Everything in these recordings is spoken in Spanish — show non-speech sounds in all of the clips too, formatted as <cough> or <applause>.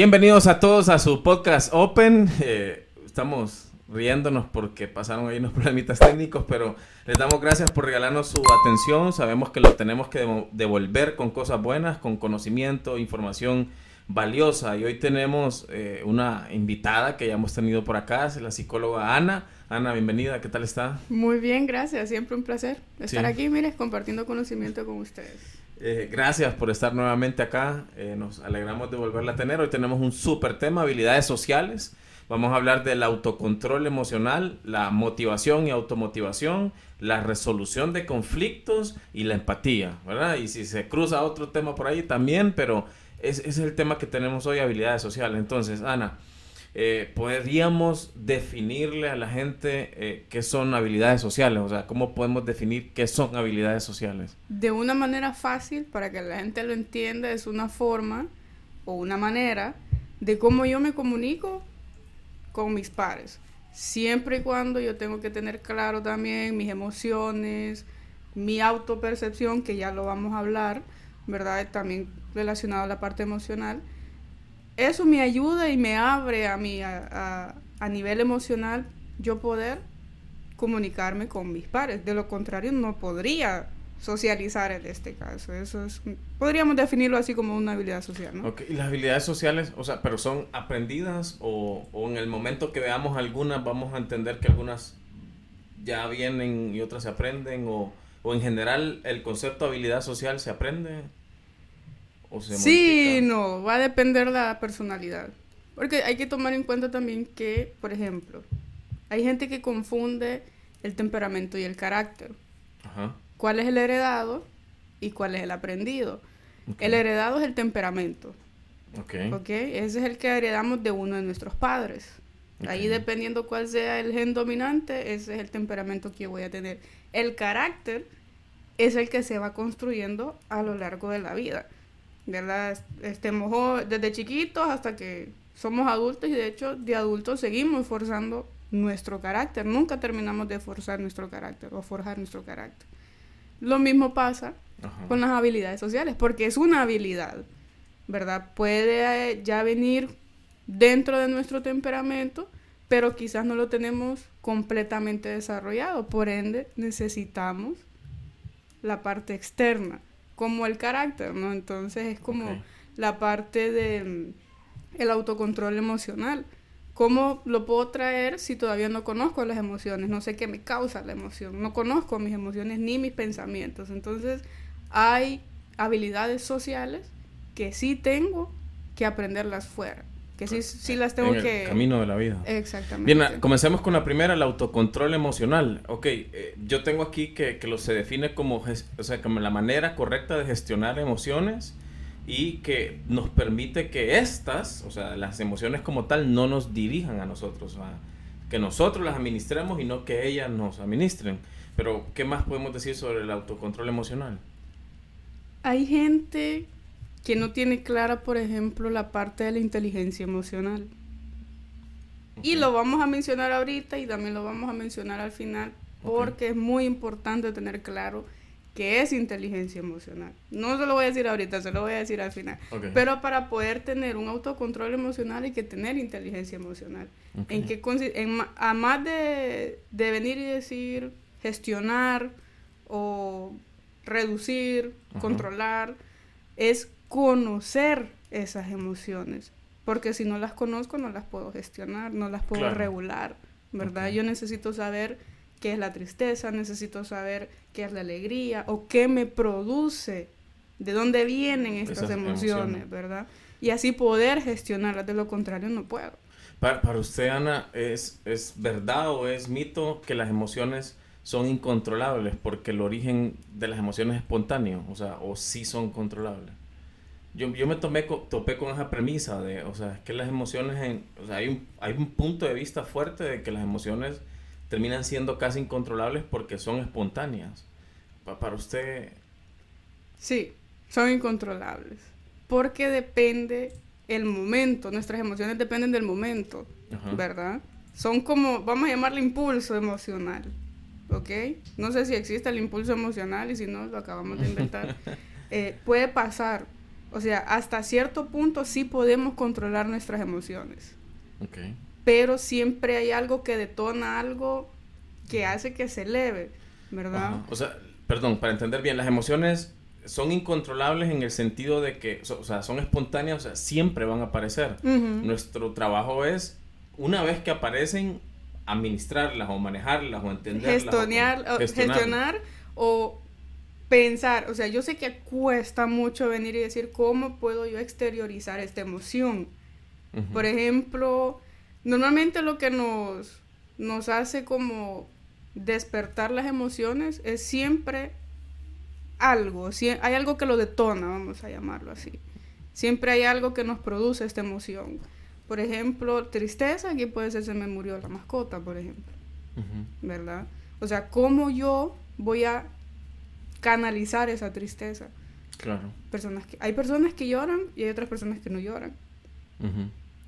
Bienvenidos a todos a su podcast Open. Eh, estamos riéndonos porque pasaron ahí unos <laughs> problemitas técnicos, pero les damos gracias por regalarnos su atención. Sabemos que lo tenemos que devolver con cosas buenas, con conocimiento, información valiosa. Y hoy tenemos eh, una invitada que ya hemos tenido por acá, es la psicóloga Ana. Ana, bienvenida, ¿qué tal está? Muy bien, gracias, siempre un placer estar aquí, mire, compartiendo conocimiento con ustedes. Eh, gracias por estar nuevamente acá, eh, nos alegramos de volverla a tener. Hoy tenemos un súper tema, habilidades sociales. Vamos a hablar del autocontrol emocional, la motivación y automotivación, la resolución de conflictos y la empatía, ¿verdad? Y si se cruza otro tema por ahí también, pero ese es el tema que tenemos hoy, habilidades sociales. Entonces, Ana, eh, podríamos definirle a la gente eh, qué son habilidades sociales, o sea, cómo podemos definir qué son habilidades sociales. De una manera fácil, para que la gente lo entienda, es una forma o una manera de cómo yo me comunico con mis pares. Siempre y cuando yo tengo que tener claro también mis emociones, mi autopercepción, que ya lo vamos a hablar, ¿verdad? También relacionado a la parte emocional. Eso me ayuda y me abre a mí, a, a, nivel emocional, yo poder comunicarme con mis pares. De lo contrario, no podría socializar en este caso. Eso es, podríamos definirlo así como una habilidad social, ¿no? y las habilidades sociales, o sea, pero son aprendidas o, o, en el momento que veamos algunas vamos a entender que algunas ya vienen y otras se aprenden o, o en general el concepto de habilidad social se aprende sí, no, va a depender la personalidad. Porque hay que tomar en cuenta también que, por ejemplo, hay gente que confunde el temperamento y el carácter. Ajá. ¿Cuál es el heredado y cuál es el aprendido? El heredado es el temperamento. Okay. ok. Ese es el que heredamos de uno de nuestros padres. Ahí dependiendo cuál sea el gen dominante, ese es el temperamento que yo voy a tener. El carácter es el que se va construyendo a lo largo de la vida. ¿Verdad? Estemos desde chiquitos hasta que somos adultos y de hecho de adultos seguimos forzando nuestro carácter. Nunca terminamos de forzar nuestro carácter o forjar nuestro carácter. Lo mismo pasa con las habilidades sociales, porque es una habilidad, ¿verdad? Puede eh, ya venir dentro de nuestro temperamento, pero quizás no lo tenemos completamente desarrollado. Por ende, necesitamos la parte externa como el carácter, ¿no? Entonces es como la parte del el autocontrol emocional. ¿Cómo lo puedo traer si todavía no conozco las emociones? No sé qué me causa la emoción. No conozco mis emociones ni mis pensamientos. Entonces hay habilidades sociales que sí tengo que aprenderlas fuera que sí, sí las tengo en el camino de la vida. Exactamente. Bien, comencemos con la primera, el autocontrol emocional. Ok, eh, yo tengo aquí que, que, lo se define como, o sea, como la manera correcta de gestionar emociones y que nos permite que estas, o sea, las emociones como tal, no nos dirijan a nosotros, que nosotros las administremos y no que ellas nos administren. Pero, ¿qué más podemos decir sobre el autocontrol emocional? Hay gente que no tiene clara, por ejemplo, la parte de la inteligencia emocional. Y lo vamos a mencionar ahorita y también lo vamos a mencionar al final, porque es muy importante tener claro qué es inteligencia emocional. No se lo voy a decir ahorita, se lo voy a decir al final. Pero para poder tener un autocontrol emocional hay que tener inteligencia emocional. En que en, a más de, de venir y decir gestionar o reducir, controlar, es conocer esas emociones, porque si no las conozco no las puedo gestionar, no las puedo regular, ¿verdad? Yo necesito saber qué es la tristeza, necesito saber qué es la alegría o qué me produce, de dónde vienen estas emociones, ¿verdad? Y así poder gestionarlas, de lo contrario no puedo. Para, para usted, Ana, ¿es, ¿es verdad o es mito que las emociones son incontrolables porque el origen de las emociones es espontáneo? O sea, o sí son controlables yo, yo me tomé, topé con esa premisa de, o sea, es que las emociones, en, o sea, hay un, hay un punto de vista fuerte de que las emociones terminan siendo casi incontrolables porque son espontáneas. para usted... Sí, son incontrolables. Porque depende el momento, nuestras emociones dependen del momento, ¿verdad? Son como, vamos a llamarle impulso emocional, ¿ok? No sé si existe el impulso emocional y si no, lo acabamos de inventar. <laughs> Eh, puede pasar, O sea, hasta cierto punto sí podemos controlar nuestras emociones. Okay. Pero siempre hay algo que detona algo que hace que se eleve, ¿verdad? O sea, perdón, para entender bien, las emociones son incontrolables en el sentido de que, o sea, son espontáneas, o sea, siempre van a aparecer. Nuestro trabajo es, una vez que aparecen, administrarlas o manejarlas o entenderlas. o, gestionar o pensar, o sea, yo sé que cuesta mucho venir y decir cómo puedo yo exteriorizar esta emoción. Por ejemplo, normalmente lo que nos, nos hace como despertar las emociones es siempre algo, si, hay algo que lo detona, vamos a llamarlo así. Siempre hay algo que nos produce esta emoción. Por ejemplo, tristeza, aquí puede ser se me murió la mascota, por ejemplo. ¿Verdad? O sea, ¿cómo yo voy a canalizar esa tristeza? Claro. Personas que, hay personas que lloran y hay otras personas que no lloran.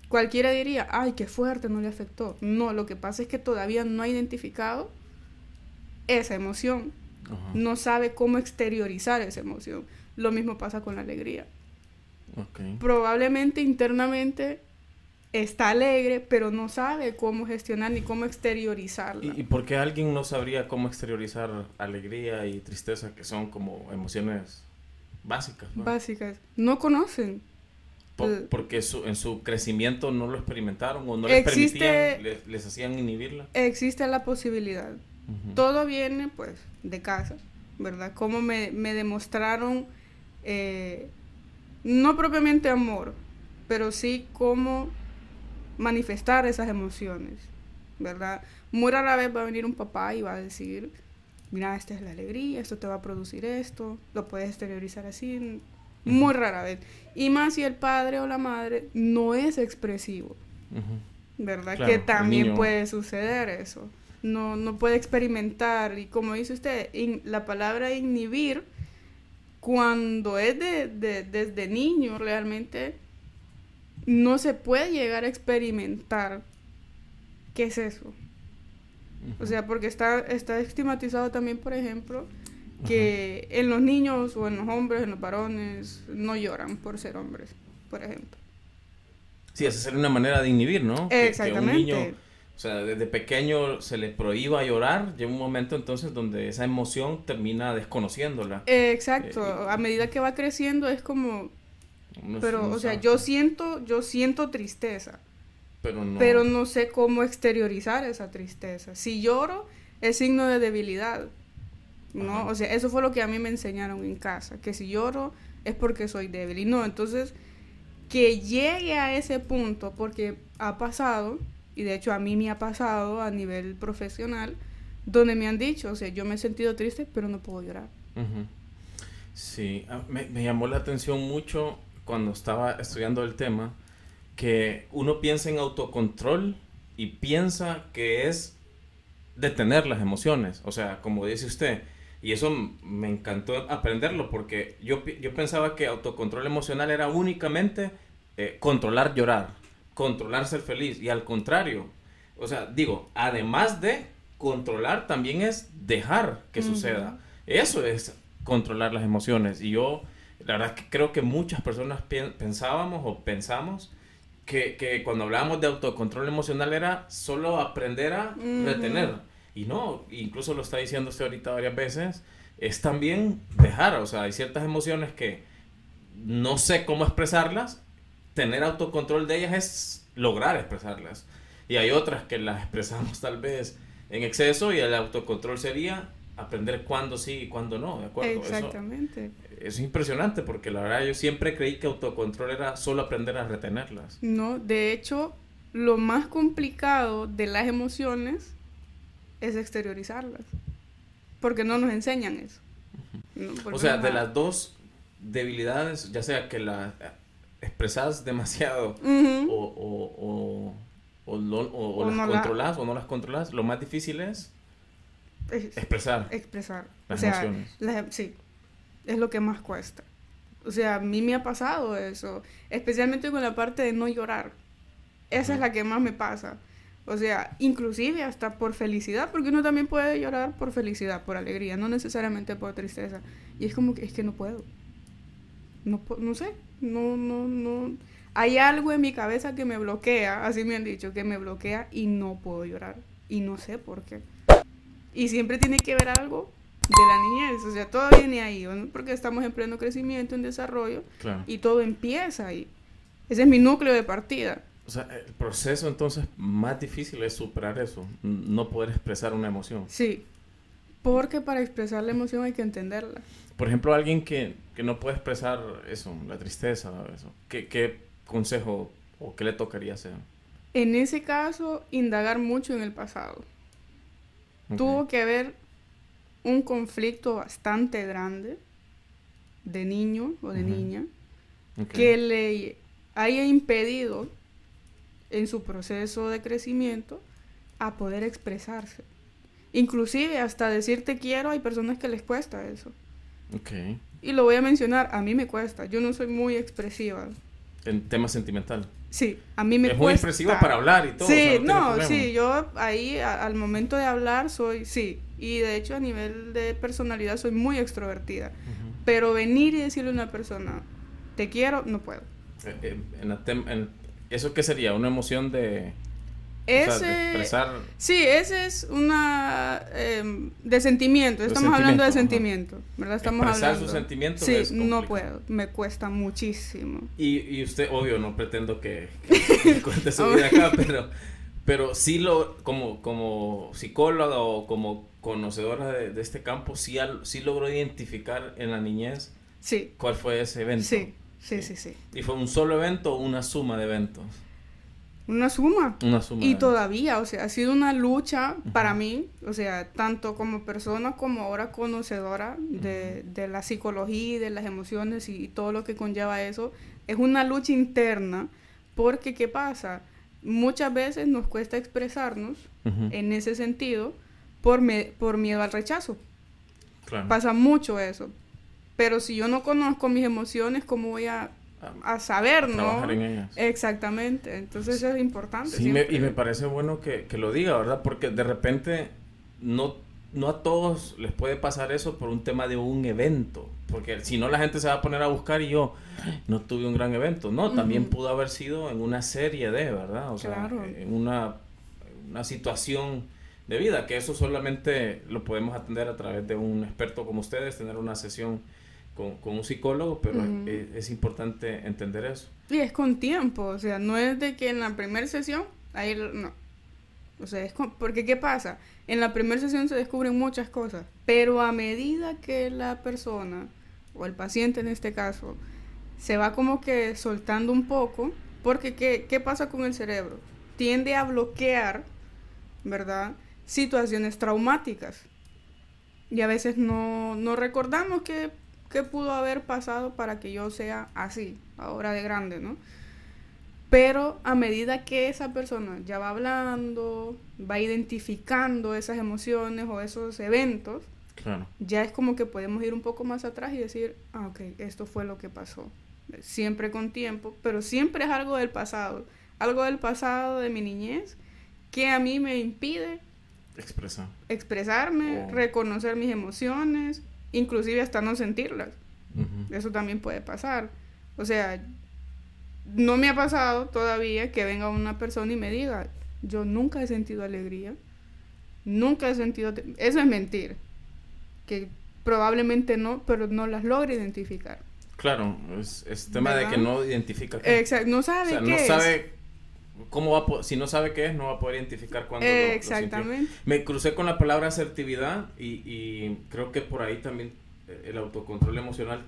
Cualquiera diría, ay, qué fuerte, no le afectó. No, lo que pasa es que todavía no ha identificado esa emoción. No sabe cómo exteriorizar esa emoción. Lo mismo pasa con la alegría. Probablemente internamente está alegre, pero no sabe cómo gestionar ni cómo exteriorizarla. ¿Y, por qué alguien no sabría cómo exteriorizar alegría y tristeza, que son como emociones básicas? Básicas. No conocen. porque en su crecimiento no lo experimentaron o no les permitían, les, hacían inhibirla. Existe la posibilidad. Todo viene, pues, de casa, ¿verdad? Cómo me, me demostraron, eh, no propiamente amor, pero sí cómo manifestar esas emociones, ¿verdad? Muy rara vez va a venir un papá y va a decir, mira, esta es la alegría, esto te va a producir esto, lo puedes exteriorizar así, muy rara vez. Y más si el padre o la madre no es expresivo, ¿verdad? que también puede suceder eso. No, no puede experimentar. Y como dice usted, la palabra inhibir, cuando es de, desde niño, realmente no se puede llegar a experimentar qué es eso. O sea, porque está, está estigmatizado también, por ejemplo, que en los niños o en los hombres, en los varones, no lloran por ser hombres, por ejemplo. Sí, esa sería una manera de inhibir, ¿no? Exactamente. un niño, o sea, desde pequeño se le prohíba llorar, llega un momento entonces donde esa emoción termina desconociéndola. exacto, eh, a medida que va creciendo es como, pero, o sea, yo siento, yo siento tristeza. Pero no. Pero no sé cómo exteriorizar esa tristeza. Si lloro, es signo de debilidad. ¿No? O sea, eso fue lo que a mí me enseñaron en casa. Que si lloro es porque soy débil. Y no, entonces, que llegue a ese punto, porque ha pasado, y de hecho a mí me ha pasado a nivel profesional, donde me han dicho, o sea, yo me he sentido triste, pero no puedo llorar. Sí, ah, me, me llamó la atención mucho cuando estaba estudiando el tema, que uno piensa en autocontrol y piensa que es detener las emociones. O sea, como dice usted, y eso me encantó aprenderlo porque yo, yo pensaba que autocontrol emocional era únicamente eh, controlar llorar, controlar ser feliz. Y al contrario, o sea, digo, además de controlar, también es dejar que suceda. Eso es controlar las emociones. Y yo la verdad es que creo que muchas personas pensábamos o pensamos que, que, cuando hablábamos de autocontrol emocional era solo aprender a retener. Y no, incluso lo está diciendo usted ahorita varias veces, es también dejar, o sea, hay ciertas emociones que no sé cómo expresarlas, tener autocontrol de ellas es lograr expresarlas. Y hay otras que las expresamos tal vez en exceso y el autocontrol sería aprender cuándo sí y cuándo no, ¿de acuerdo? Exactamente es impresionante porque la verdad yo siempre creí que autocontrol era solo aprender a retenerlas. No, de hecho, lo más complicado de las emociones es exteriorizarlas. Porque no nos enseñan eso. o sea, de las dos debilidades, ya sea que las expresas demasiado o, o, las controlas o no las controlas, lo más difícil es, expresar. Expresar. Las emociones. sí, es lo que más cuesta. O sea, a mí me ha pasado eso, especialmente con la parte de no llorar. Esa es la que más me pasa. O sea, inclusive hasta por felicidad, porque uno también puede llorar por felicidad, por alegría, no necesariamente por tristeza. Y es como que es que no puedo. no, no sé, no, no, no. Hay algo en mi cabeza que me bloquea, así me han dicho, que me bloquea y no puedo llorar. Y no sé por qué. Y siempre tiene que ver algo de la niñez, o sea, todo viene ahí, porque estamos en pleno crecimiento, en desarrollo, y todo empieza ahí. Ese es mi núcleo de partida. O sea, el proceso entonces más difícil es superar eso, no poder expresar una emoción. Sí, porque para expresar la emoción hay que entenderla. Por ejemplo, alguien que, que no puede expresar eso, la tristeza, eso, ¿qué, ¿qué, consejo o qué le tocaría hacer? En ese caso, indagar mucho en el pasado. Tuvo que haber un conflicto bastante grande de niño o de niña que le haya impedido en su proceso de crecimiento a poder expresarse. Inclusive hasta decir te quiero hay personas que les cuesta eso. Y lo voy a mencionar, a mí me cuesta, yo no soy muy expresiva. En tema sentimental. Sí, a mí me cuesta. Es muy expresiva para hablar y todo. Sí, no, sí, yo ahí al momento de hablar soy, sí, y de hecho a nivel de personalidad soy muy extrovertida. Pero venir y decirle a una persona, te quiero, no puedo. Eh, eh, en, ¿Eso qué sería? ¿Una emoción de...? Ese, expresar... Sí, ese es una... Em, de sentimiento, estamos hablando de sentimiento, ¿verdad? Estamos expresar sus sentimientos Sí, no puedo, me cuesta muchísimo. Y, y usted, obvio, no pretendo que, <laughs> cuente su vida acá, <laughs> pero, pero sí lo, como, como psicóloga o como conocedora de, este campo, sí, sí logró identificar en la niñez sí. cuál fue ese evento. Sí, sí, sí, sí. ¿Y fue un solo evento o una suma de eventos? Una suma. Una suma. Y todavía, o sea, ha sido una lucha para mí, o sea, tanto como persona como ahora conocedora de, de, la psicología y de las emociones y todo lo que conlleva eso. Es una lucha interna porque, ¿qué pasa? Muchas veces nos cuesta expresarnos en ese sentido por, me, por miedo al rechazo. Claro. Pasa mucho eso. Pero si yo no conozco mis emociones, ¿cómo voy a a saber, ¿no? Exactamente, entonces eso es importante. Sí, y me parece bueno que, que, lo diga, ¿verdad? Porque de repente no, no a todos les puede pasar eso por un tema de un evento, porque si no la gente se va a poner a buscar y yo no tuve un gran evento, no, también pudo haber sido en una serie de, ¿verdad? O sea, en una, una situación de vida, que eso solamente lo podemos atender a través de un experto como ustedes, tener una sesión con, un psicólogo, pero es, importante entender eso. Y es con tiempo, o sea, no es de que en la primera sesión, ahí no. O sea, es porque ¿qué pasa? En la primera sesión se descubren muchas cosas, pero a medida que la persona, o el paciente en este caso, se va como que soltando un poco, porque ¿qué, qué pasa con el cerebro? Tiende a bloquear, ¿verdad? Situaciones traumáticas. Y a veces no, no recordamos que qué pudo haber pasado para que yo sea así, ahora de grande, ¿no? Pero a medida que esa persona ya va hablando, va identificando esas emociones o esos eventos, ya es como que podemos ir un poco más atrás y decir, ah, ok, esto fue lo que pasó. Siempre con tiempo, pero siempre es algo del pasado, algo del pasado de mi niñez que a mí me impide Expresar. expresarme, reconocer mis emociones, inclusive hasta no sentirlas. Eso también puede pasar. O sea, no me ha pasado todavía que venga una persona y me diga, yo nunca he sentido alegría, nunca he sentido... Eso es mentir, que probablemente no, pero no las logra identificar. Claro, es, es tema de que no identifica. Exacto, no sabe no sabe cómo va a si no sabe qué es, no va a poder identificar cuándo Exactamente. Me crucé con la palabra asertividad y, y creo que por ahí también el autocontrol emocional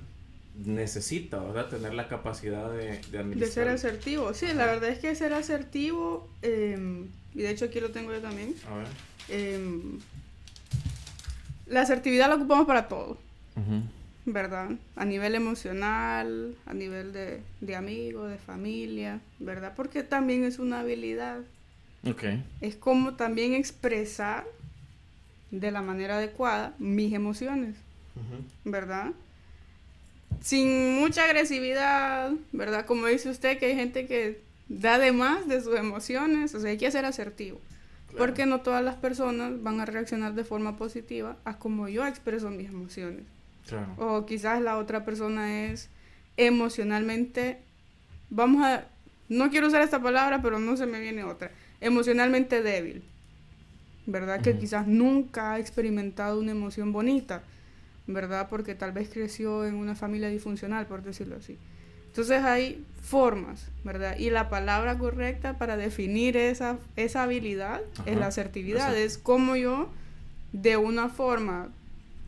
necesita, ¿verdad? Tener la capacidad de, de administrar. De ser asertivo. Sí, la verdad es que ser asertivo, em, y de hecho aquí lo tengo yo también. A ver. Em, la asertividad la ocupamos para todo. ¿Verdad? A nivel emocional, a nivel de, de amigos, de familia, ¿verdad? Porque también es una habilidad. Okay. Es como también expresar de la manera adecuada mis emociones. ¿verdad? Sin mucha agresividad, ¿verdad? Como dice usted, que hay gente que da de más de sus emociones, o sea, hay que ser asertivo. Porque no todas las personas van a reaccionar de forma positiva a como yo expreso mis emociones. O quizás la otra persona es emocionalmente, vamos a, no quiero usar esta palabra, pero no se me viene otra, emocionalmente débil, ¿verdad? Que quizás nunca ha experimentado una emoción bonita, ¿verdad? Porque tal vez creció en una familia disfuncional, por decirlo así. Entonces hay formas, ¿verdad? Y la palabra correcta para definir esa, esa habilidad es la asertividad. Es como yo, de una forma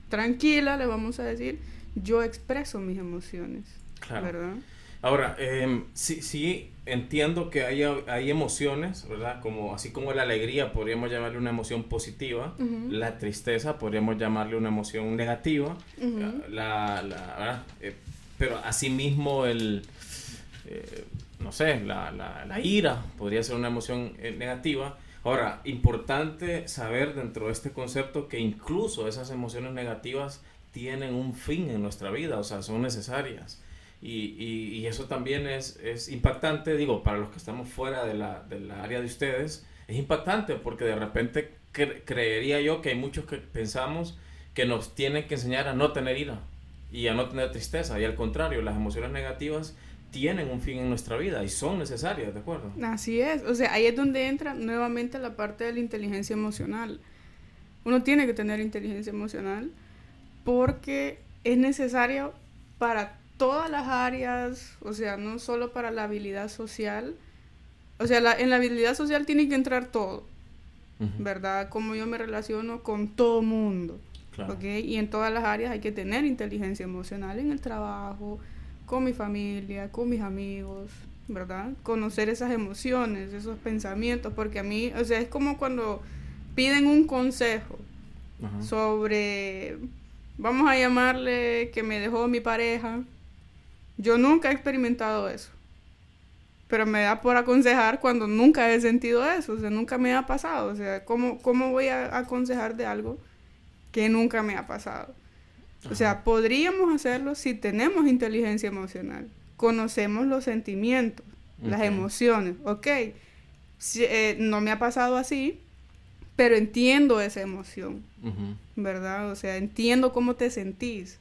tranquila, le vamos a decir, yo expreso mis emociones, ¿verdad? Ahora, eh, sí, sí entiendo que hay, hay emociones, ¿verdad? Como, así como la alegría podríamos llamarle una emoción positiva, la tristeza podríamos llamarle una emoción negativa, la, la, ¿verdad? Eh, pero asimismo el, eh, no sé, la, la, ira podría ser una emoción eh, negativa. Ahora, importante saber dentro de este concepto que incluso esas emociones negativas tienen un fin en nuestra vida, o sea, son necesarias. Y, y, eso también es, es, impactante, digo, para los que estamos fuera de la, de la área de ustedes, es impactante porque de repente creería yo que hay muchos que pensamos que nos tienen que enseñar a no tener ira y a no tener tristeza. Y al contrario, las emociones negativas tienen un fin en nuestra vida y son necesarias, ¿de acuerdo? Así es. O sea, ahí es donde entra nuevamente la parte de la inteligencia emocional. Uno tiene que tener inteligencia emocional porque es necesario para todas las áreas, o sea, no solo para la habilidad social. O sea, en la habilidad social tiene que entrar todo, ¿verdad? Como yo me relaciono con todo mundo. Y en todas las áreas hay que tener inteligencia emocional en el trabajo, con mi familia, con mis amigos, ¿verdad? Conocer esas emociones, esos pensamientos, porque a mí, o sea, es como cuando piden un consejo sobre, vamos a llamarle que me dejó mi pareja. Yo nunca he experimentado eso. Pero me da por aconsejar cuando nunca he sentido eso, o sea, nunca me ha pasado. O sea, ¿cómo, cómo voy a aconsejar de algo que nunca me ha pasado. O sea, podríamos hacerlo si tenemos inteligencia emocional, conocemos los sentimientos, las emociones, ok, eh, no me ha pasado así, pero entiendo esa emoción, ¿verdad? O sea, entiendo cómo te sentís.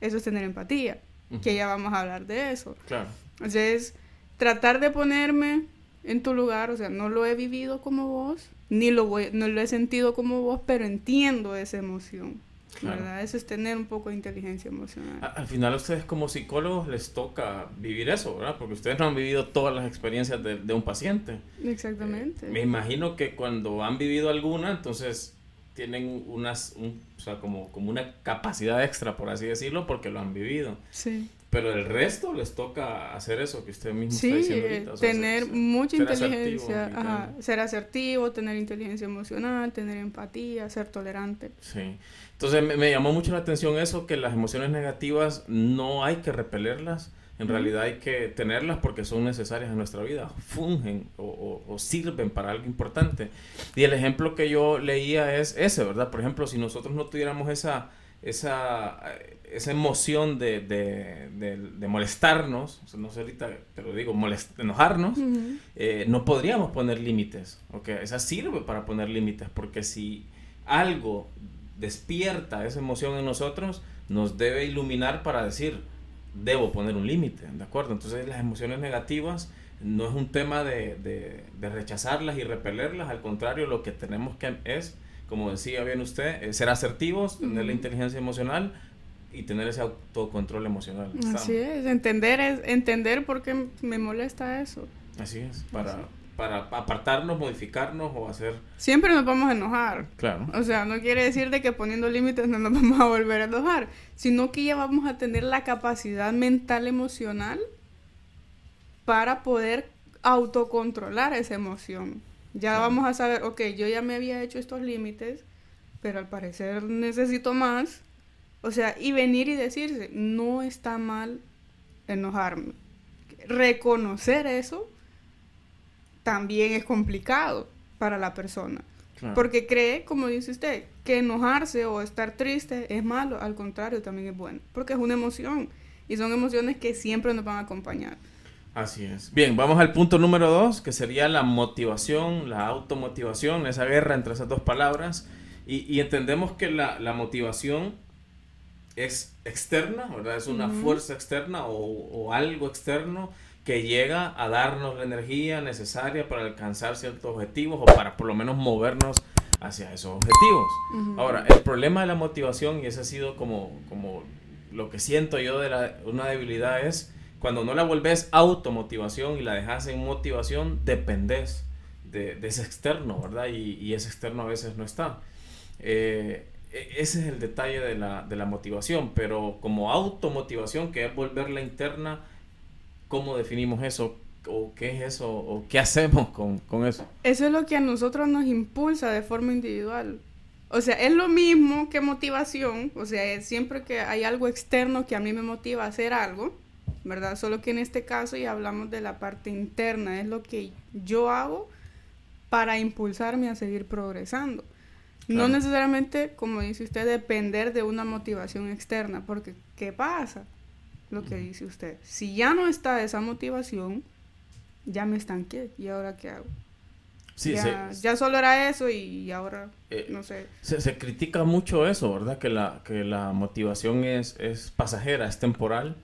Eso es tener empatía, que ya vamos a hablar de eso. Claro. Entonces, tratar de ponerme en tu lugar, o sea, no lo he vivido como vos, ni lo, voy, no lo he sentido como vos, pero entiendo esa emoción. ¿Verdad? Eso es tener un poco de inteligencia emocional. al final a ustedes como psicólogos les toca vivir eso, ¿verdad? Porque ustedes no han vivido todas las experiencias de, de un paciente. Exactamente. Eh, me imagino que cuando han vivido alguna, entonces tienen unas, o sea, como, como una capacidad extra, por así decirlo, porque lo han vivido. Sí. Pero el resto les toca hacer eso que usted mismo está diciendo tener mucha inteligencia, ser asertivo, tener inteligencia emocional, tener empatía, ser tolerante. Sí. Entonces me, llamó mucho la atención eso, que las emociones negativas no hay que repelerlas, en realidad hay que tenerlas porque son necesarias en nuestra vida, fungen o, o, sirven para algo importante. Y el ejemplo que yo leía es ese, ¿verdad? Por ejemplo, si nosotros no tuviéramos esa, esa esa emoción de, de, de, molestarnos, no sé ahorita, pero digo, enojarnos, eh, no podríamos poner límites. Esa sirve para poner límites, porque si algo despierta esa emoción en nosotros, nos debe iluminar para decir, debo poner un límite, ¿de acuerdo? Entonces las emociones negativas no es un tema de, de rechazarlas y repelerlas, al contrario, lo que tenemos que es, como decía bien usted, eh, ser asertivos, tener la inteligencia emocional, y tener ese autocontrol emocional. Así es, entender, es, entender por qué me molesta eso. Así es, para, para apartarnos, modificarnos o hacer... Siempre nos vamos a enojar. Claro. O sea, no quiere decir de que poniendo límites no nos <laughs> vamos a volver a enojar, sino que ya vamos a tener la capacidad mental emocional para poder autocontrolar esa emoción. Ya vamos a saber, ok, yo ya me había hecho estos límites, pero al parecer necesito más o sea, y venir y decirse, no está mal enojarme. Reconocer eso también es complicado para la persona. Porque cree, como dice usted, que enojarse o estar triste es malo, al contrario, también es bueno, porque es una emoción y son emociones que siempre nos van a acompañar. Así es. Bien, vamos al punto número dos, que sería la motivación, la automotivación, esa guerra entre esas dos palabras. Y, y entendemos que la, la motivación es externa, ¿verdad? Es una fuerza externa o, o, algo externo que llega a darnos la energía necesaria para alcanzar ciertos objetivos o para por lo menos movernos hacia esos objetivos. Ahora, el problema de la motivación, y ese ha sido como, como lo que siento yo de la, una debilidad, es cuando no la vuelves automotivación y la dejas en motivación, dependes de, de ese externo, ¿verdad? Y, y, ese externo a veces no está. Eh, ese es el detalle de la, de la motivación, pero como automotivación, que es volverla interna, ¿cómo definimos eso? ¿O qué es eso? ¿O qué hacemos con, con eso? Eso es lo que a nosotros nos impulsa de forma individual. O sea, es lo mismo que motivación, o sea, es siempre que hay algo externo que a mí me motiva a hacer algo, ¿verdad? Solo que en este caso ya hablamos de la parte interna, es lo que yo hago para impulsarme a seguir progresando. No necesariamente, como dice usted, depender de una motivación externa, porque ¿qué pasa? Lo que dice usted. Si ya no está esa motivación, ya me estanqué. ¿Y ahora qué hago? Sí, ya, ya solo era eso y ahora, eh, no sé. Se, se, critica mucho eso, ¿verdad? Que la, que la motivación es, es pasajera, es temporal.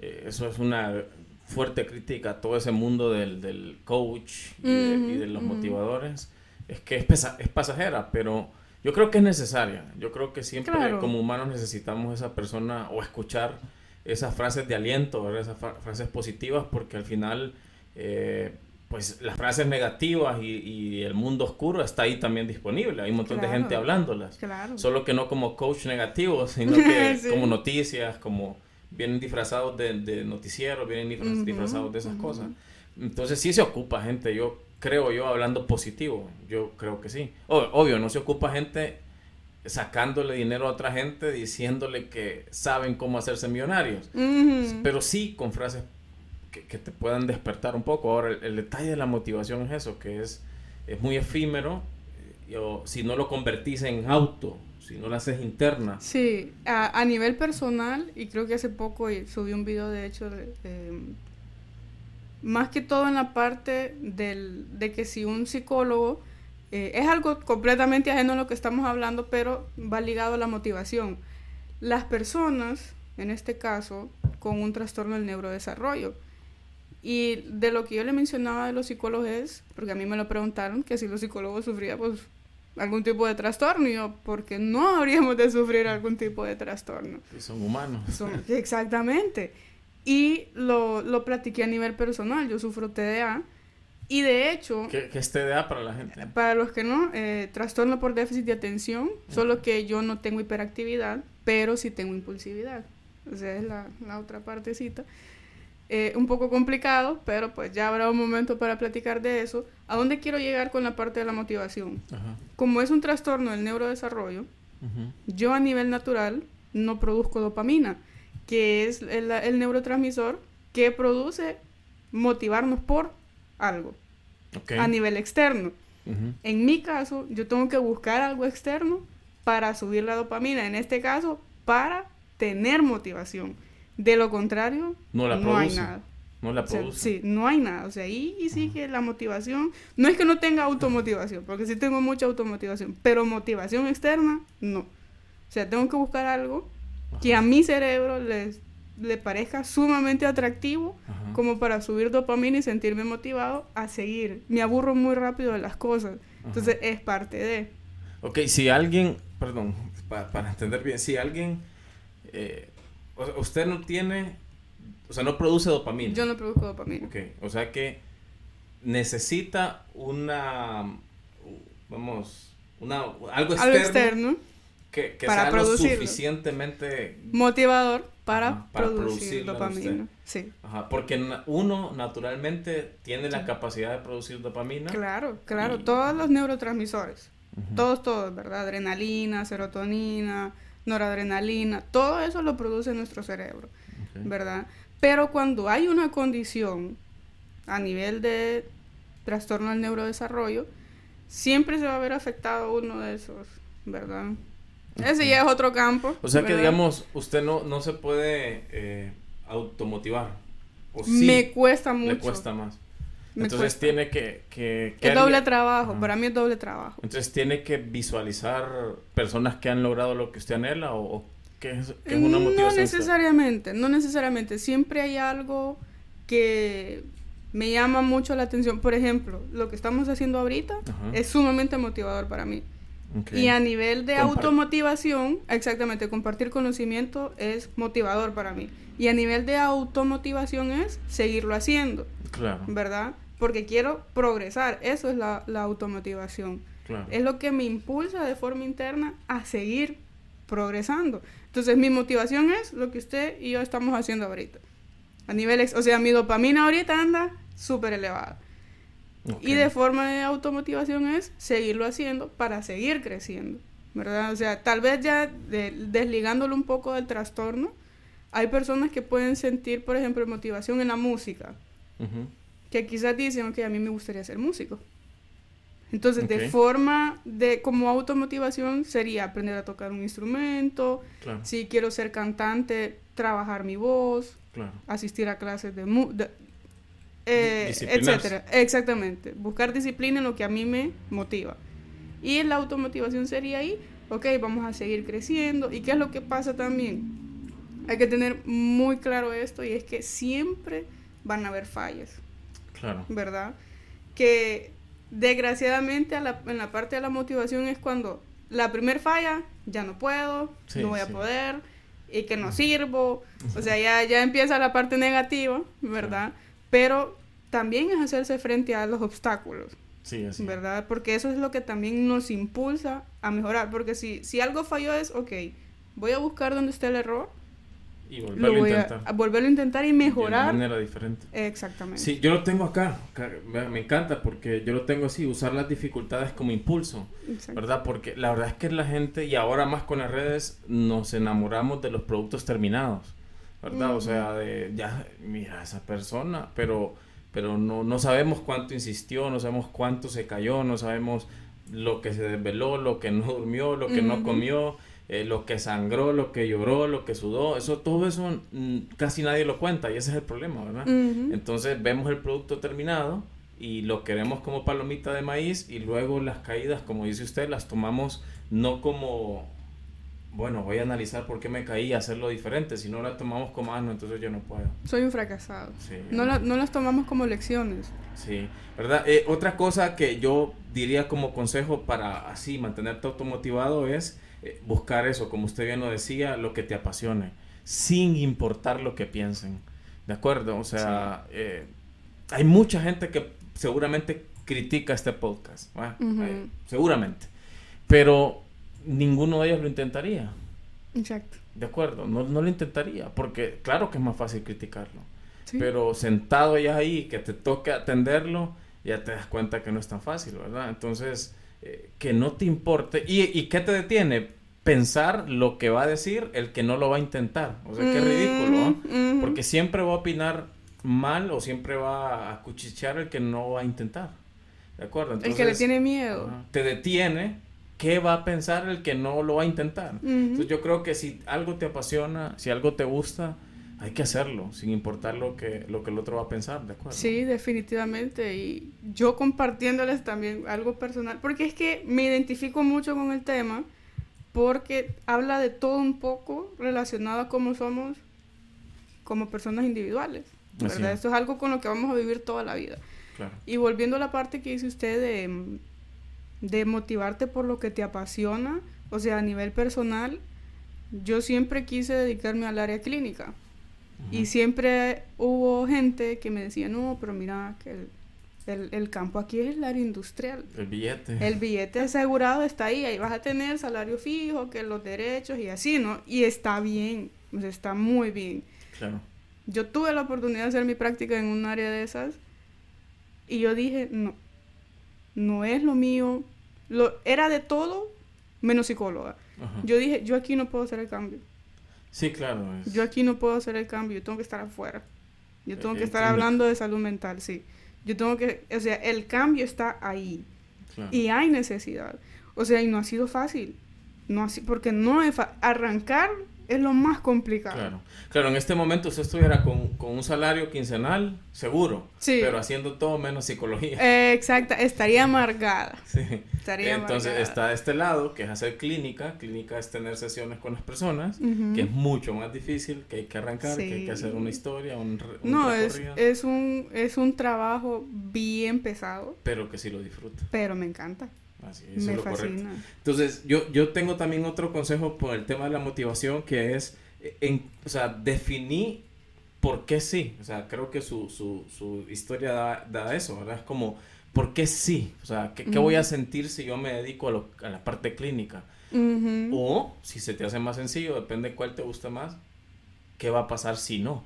Eh, eso es una fuerte crítica a todo ese mundo del, del coach y, de, los motivadores. Es que es, es pasajera, pero yo creo que es necesaria. Yo creo que siempre como humanos necesitamos esa persona o escuchar esas frases de aliento, esas frases positivas, porque al final, eh, pues las frases negativas y, el mundo oscuro está ahí también disponible. Hay un montón de gente hablándolas. Solo que no como coach negativo, sino <laughs> que como noticias, como vienen disfrazados de, de noticieros, vienen disfrazados de esas cosas. Entonces sí se ocupa gente, yo creo yo, hablando positivo, yo creo que sí. obvio, no se ocupa gente sacándole dinero a otra gente diciéndole que saben cómo hacerse millonarios, pero sí con frases que, te puedan despertar un poco. Ahora, el, detalle de la motivación es eso, que es, es muy efímero, eh, o si no lo convertís en auto, si no lo haces interna. Sí, a, nivel personal, y creo que hace poco subí un video de hecho de más que todo en la parte del, de que si un psicólogo eh, es algo completamente ajeno a lo que estamos hablando, pero va ligado a la motivación. Las personas, en este caso, con un trastorno del neurodesarrollo. Y de lo que yo le mencionaba de los psicólogos es, porque a mí me lo preguntaron, que si los psicólogos sufrían pues, algún tipo de trastorno, y yo, porque no habríamos de sufrir algún tipo de trastorno. son humanos. exactamente. Y lo, lo platiqué a nivel personal. Yo sufro TDA. Y de hecho... ¿Qué, es TDA para la gente? Para los que no, eh, trastorno por déficit de atención. Solo que yo no tengo hiperactividad, pero sí tengo impulsividad. O sea, es la, la otra partecita. Eh, un poco complicado, pero pues ya habrá un momento para platicar de eso. ¿A dónde quiero llegar con la parte de la motivación? Como es un trastorno del neurodesarrollo, yo a nivel natural no produzco dopamina que es el, neurotransmisor que produce motivarnos por algo a nivel externo. En mi caso, yo tengo que buscar algo externo para subir la dopamina, en este caso, para tener motivación. De lo contrario, no, hay nada. No la produce. sí, no hay nada. O sea, ahí y sí que la motivación, no es que no tenga automotivación, porque sí tengo mucha automotivación, pero motivación externa, no. O sea, tengo que buscar algo que a mi cerebro les, le parezca sumamente atractivo como para subir dopamina y sentirme motivado a seguir. Me aburro muy rápido de las cosas. Entonces es parte de... Ok, si alguien, perdón, para, entender bien, si alguien, eh, usted no tiene, o sea, no produce dopamina. Yo no produzco dopamina. Ok, o sea que necesita una, vamos, una, algo externo. Algo externo que, para sea lo suficientemente motivador para, producir, dopamina. Sí. Ajá, porque uno naturalmente tiene la capacidad de producir dopamina. Claro, claro, todos los neurotransmisores, todos, todos, ¿verdad? Adrenalina, serotonina, noradrenalina, todo eso lo produce nuestro cerebro, ¿verdad? Pero cuando hay una condición a nivel de trastorno del neurodesarrollo, siempre se va a ver afectado uno de esos, ¿verdad? Ese ya es otro campo. O sea que, digamos, usted no, no se puede eh, automotivar. ¿O me cuesta mucho. Me cuesta más. Entonces tiene que... que, es doble trabajo, para mí es doble trabajo. Entonces tiene que visualizar personas que han logrado lo que usted anhela o... que es, una motivación. No necesariamente, no necesariamente. Siempre hay algo que me llama mucho la atención. Por ejemplo, lo que estamos haciendo ahorita es sumamente motivador para mí. Y a nivel de automotivación, exactamente, compartir conocimiento es motivador para mí. Y a nivel de automotivación es seguirlo haciendo. Claro. ¿Verdad? Porque quiero progresar. Eso es la, automotivación. Es lo que me impulsa de forma interna a seguir progresando. Entonces, mi motivación es lo que usted y yo estamos haciendo ahorita. A nivel, o sea, mi dopamina ahorita anda súper elevada. Y de forma de automotivación es seguirlo haciendo para seguir creciendo, ¿verdad? O sea, tal vez ya desligándolo un poco del trastorno, hay personas que pueden sentir, por ejemplo, motivación en la música, que quizás dicen, que a mí me gustaría ser músico. Entonces, de forma de como automotivación sería aprender a tocar un instrumento, si quiero ser cantante, trabajar mi voz, asistir a clases de, de eh, etcétera. Exactamente. Buscar disciplina en lo que a mí me motiva. Y la automotivación sería ahí, ok, vamos a seguir creciendo. ¿Y qué es lo que pasa también? Hay que tener muy claro esto y es que siempre van a haber fallas. Claro. ¿Verdad? Que desgraciadamente en la parte de la motivación es cuando la primer falla, ya no puedo, no voy a poder, y que no sirvo. O sea, ya, ya empieza la parte negativa, ¿verdad? Pero también es hacerse frente a los obstáculos. Sí, así. ¿Verdad? Porque eso es lo que también nos impulsa a mejorar. Porque si, si algo falló es, ok, voy a buscar dónde está el error. Y volverlo a intentar. A, volverlo a intentar y mejorar. De manera diferente. Exactamente. Sí, yo lo tengo acá. Me encanta porque yo lo tengo así, usar las dificultades como impulso. ¿Verdad? Porque la verdad es que la gente, y ahora más con las redes, nos enamoramos de los productos terminados. ¿Verdad? O sea, de ya, mira, esa persona, pero, pero no, no sabemos cuánto insistió, no sabemos cuánto se cayó, no sabemos lo que se desveló, lo que no durmió, lo que no comió, eh, lo que sangró, lo que lloró, lo que sudó, eso, todo eso mm, casi nadie lo cuenta y ese es el problema, ¿verdad? Entonces vemos el producto terminado y lo queremos como palomita de maíz y luego las caídas, como dice usted, las tomamos no como bueno, voy a analizar por qué me caí y hacerlo diferente. Si no la tomamos como, ah, no, entonces yo no puedo. Soy un fracasado. No, no las tomamos como lecciones. Sí, ¿verdad? Eh, otra cosa que yo diría como consejo para así mantenerte automotivado es eh, buscar eso, como usted bien lo decía, lo que te apasione, sin importar lo que piensen. ¿De acuerdo? O sea, eh, hay mucha gente que seguramente critica este podcast. seguramente. Pero ninguno de ellos lo intentaría. Exacto. De acuerdo, no, no lo intentaría, porque claro que es más fácil criticarlo. Pero sentado ya ahí, que te toque atenderlo, ya te das cuenta que no es tan fácil, ¿verdad? Entonces, eh, que no te importe. ¿Y, ¿Y qué te detiene? Pensar lo que va a decir el que no lo va a intentar. O sea, qué ridículo, Porque siempre va a opinar mal o siempre va a cuchichear el que no va a intentar. ¿De acuerdo? el que le tiene miedo. te detiene ¿qué va a pensar el que no lo va a intentar? Entonces yo creo que si algo te apasiona, si algo te gusta, hay que hacerlo, sin importar lo que, lo que el otro va a pensar, ¿de acuerdo? Sí, definitivamente. Y yo compartiéndoles también algo personal, porque es que me identifico mucho con el tema, porque habla de todo un poco relacionado a cómo somos como personas individuales, ¿verdad? Esto es algo con lo que vamos a vivir toda la vida. Y volviendo a la parte que dice usted de de motivarte por lo que te apasiona, o sea, a nivel personal, yo siempre quise dedicarme al área clínica. Y siempre hubo gente que me decía, no, pero mira, que el, campo aquí es el área industrial. El billete. El billete asegurado está ahí, ahí vas a tener salario fijo, que los derechos y así, ¿no? Y está bien, está muy bien. Claro. Yo tuve la oportunidad de hacer mi práctica en un área de esas y yo dije, no, no es lo mío, lo, era de todo menos psicóloga. Yo dije, yo aquí no puedo hacer el cambio. Sí, claro. Yo aquí no puedo hacer el cambio, yo tengo que estar afuera. Yo tengo que estar hablando de salud mental, sí. Yo tengo que, o sea, el cambio está ahí. Y hay necesidad. O sea, y no ha sido fácil. No así porque no es arrancar es lo más complicado. Claro, claro en este momento usted estuviera con, con un salario quincenal, seguro, sí. pero haciendo todo menos psicología. Eh, exacta, estaría amargada. Sí. Estaría Entonces está este lado, que es hacer clínica. Clínica es tener sesiones con las personas, que es mucho más difícil, que hay que arrancar, que hay que hacer una historia, un, un No, es, es, un, es un trabajo bien pesado. Pero que sí lo disfruto. Pero me encanta. Así, eso es lo correcto. Entonces, yo, yo tengo también otro consejo por el tema de la motivación, que es, en, o sea, definí por qué sí. O sea, creo que su, su, su historia da, da, eso, ¿verdad? Es como, ¿por qué sí? O sea, ¿qué, voy a sentir si yo me dedico a, lo, a la parte clínica? O, si se te hace más sencillo, depende de cuál te gusta más, ¿qué va a pasar si no?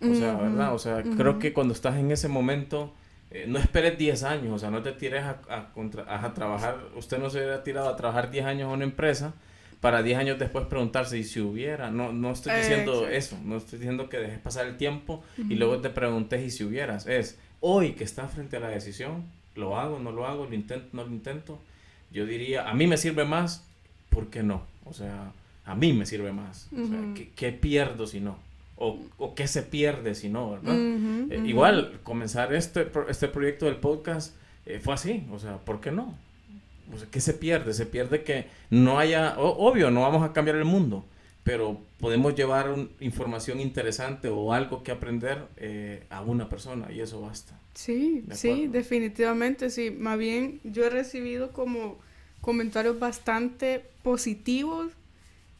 O sea, ¿verdad? O sea, creo que cuando estás en ese momento eh, no esperes 10 años, o sea, no te tires a, a, trabajar, usted no se hubiera tirado a trabajar 10 años en una empresa para 10 años después preguntarse y si hubiera, no, no estoy diciendo eso, no estoy diciendo que dejes pasar el tiempo y luego te preguntes y si hubieras, es hoy que estás frente a la decisión, lo hago, no lo hago, lo intento, no lo intento, yo diría, a mí me sirve más, ¿por qué no? O sea, a mí me sirve más, o sea, ¿qué pierdo si no? O, o qué se pierde si no, ¿verdad? Eh, igual, comenzar este, este proyecto del podcast eh, fue así, o sea, ¿por qué no? O sea, ¿qué se pierde? Se pierde que no haya, obvio, no vamos a cambiar el mundo, pero podemos llevar información interesante o algo que aprender eh, a una persona y eso basta. Sí, sí, definitivamente, sí. Más bien, yo he recibido como comentarios bastante positivos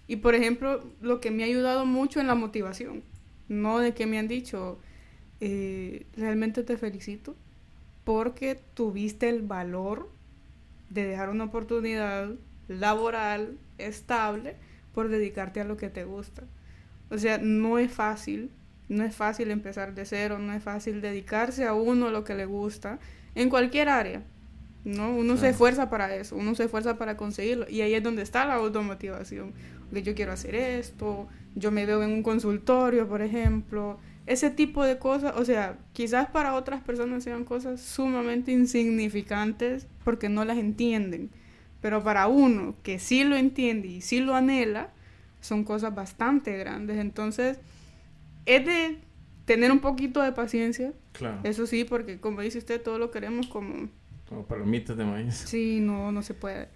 y por ejemplo, lo que me ha ayudado mucho en la motivación, no de que me han dicho, eh, realmente te felicito porque tuviste el valor de dejar una oportunidad laboral estable por dedicarte a lo que te gusta. O sea, no es fácil, no es fácil empezar de cero, no es fácil dedicarse a uno lo que le gusta en cualquier área. ¿no? Uno se esfuerza para eso, uno se esfuerza para conseguirlo y ahí es donde está la automotivación que yo quiero hacer esto, yo me veo en un consultorio, por ejemplo, ese tipo de cosas, o sea, quizás para otras personas sean cosas sumamente insignificantes porque no las entienden, pero para uno que sí lo entiende y sí lo anhela, son cosas bastante grandes. Entonces, es de tener un poquito de paciencia. Claro. Eso sí, porque como dice usted, todo lo queremos como... Como palomitas de maíz. Sí, no, no se puede.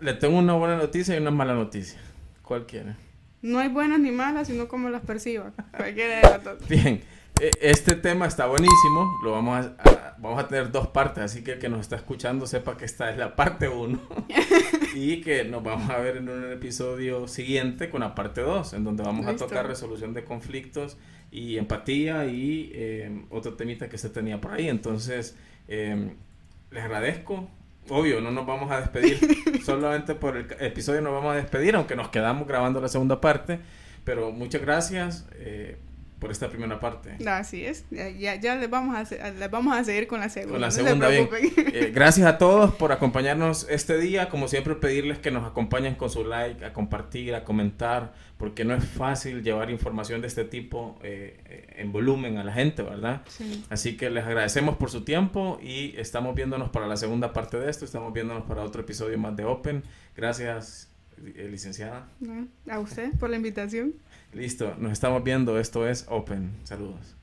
Le tengo una buena noticia y una mala noticia. Cualquiera. No hay buenas ni malas, sino como las perciba. <laughs> Cualquiera de Bien. E, este tema está buenísimo, lo vamos a, vamos a tener dos partes, así que el que nos está escuchando sepa que esta es la parte 1 <laughs> y que nos vamos a ver en un episodio siguiente con la parte 2, en donde vamos a tocar resolución de conflictos y empatía y eh, otro temita que se tenía por ahí. Entonces, eh, les agradezco obvio, no nos vamos a despedir. <laughs> Solamente por el episodio nos vamos a despedir, aunque nos quedamos grabando la segunda parte. Pero muchas gracias. Eh, por esta primera parte. Así es, ya, ya les, vamos a, les vamos a seguir con la segunda. Con la segunda, bien. <laughs> Eh, gracias a todos por acompañarnos este día. Como siempre, pedirles que nos acompañen con su like, a compartir, a comentar, porque no es fácil llevar información de este tipo eh, eh, en volumen a la gente, ¿verdad? Sí. Así que les agradecemos por su tiempo y estamos viéndonos para la segunda parte de esto. Estamos viéndonos para otro episodio más de Open. Gracias, licenciada. A usted por la invitación. Listo, nos estamos viendo. Esto es Open. Saludos.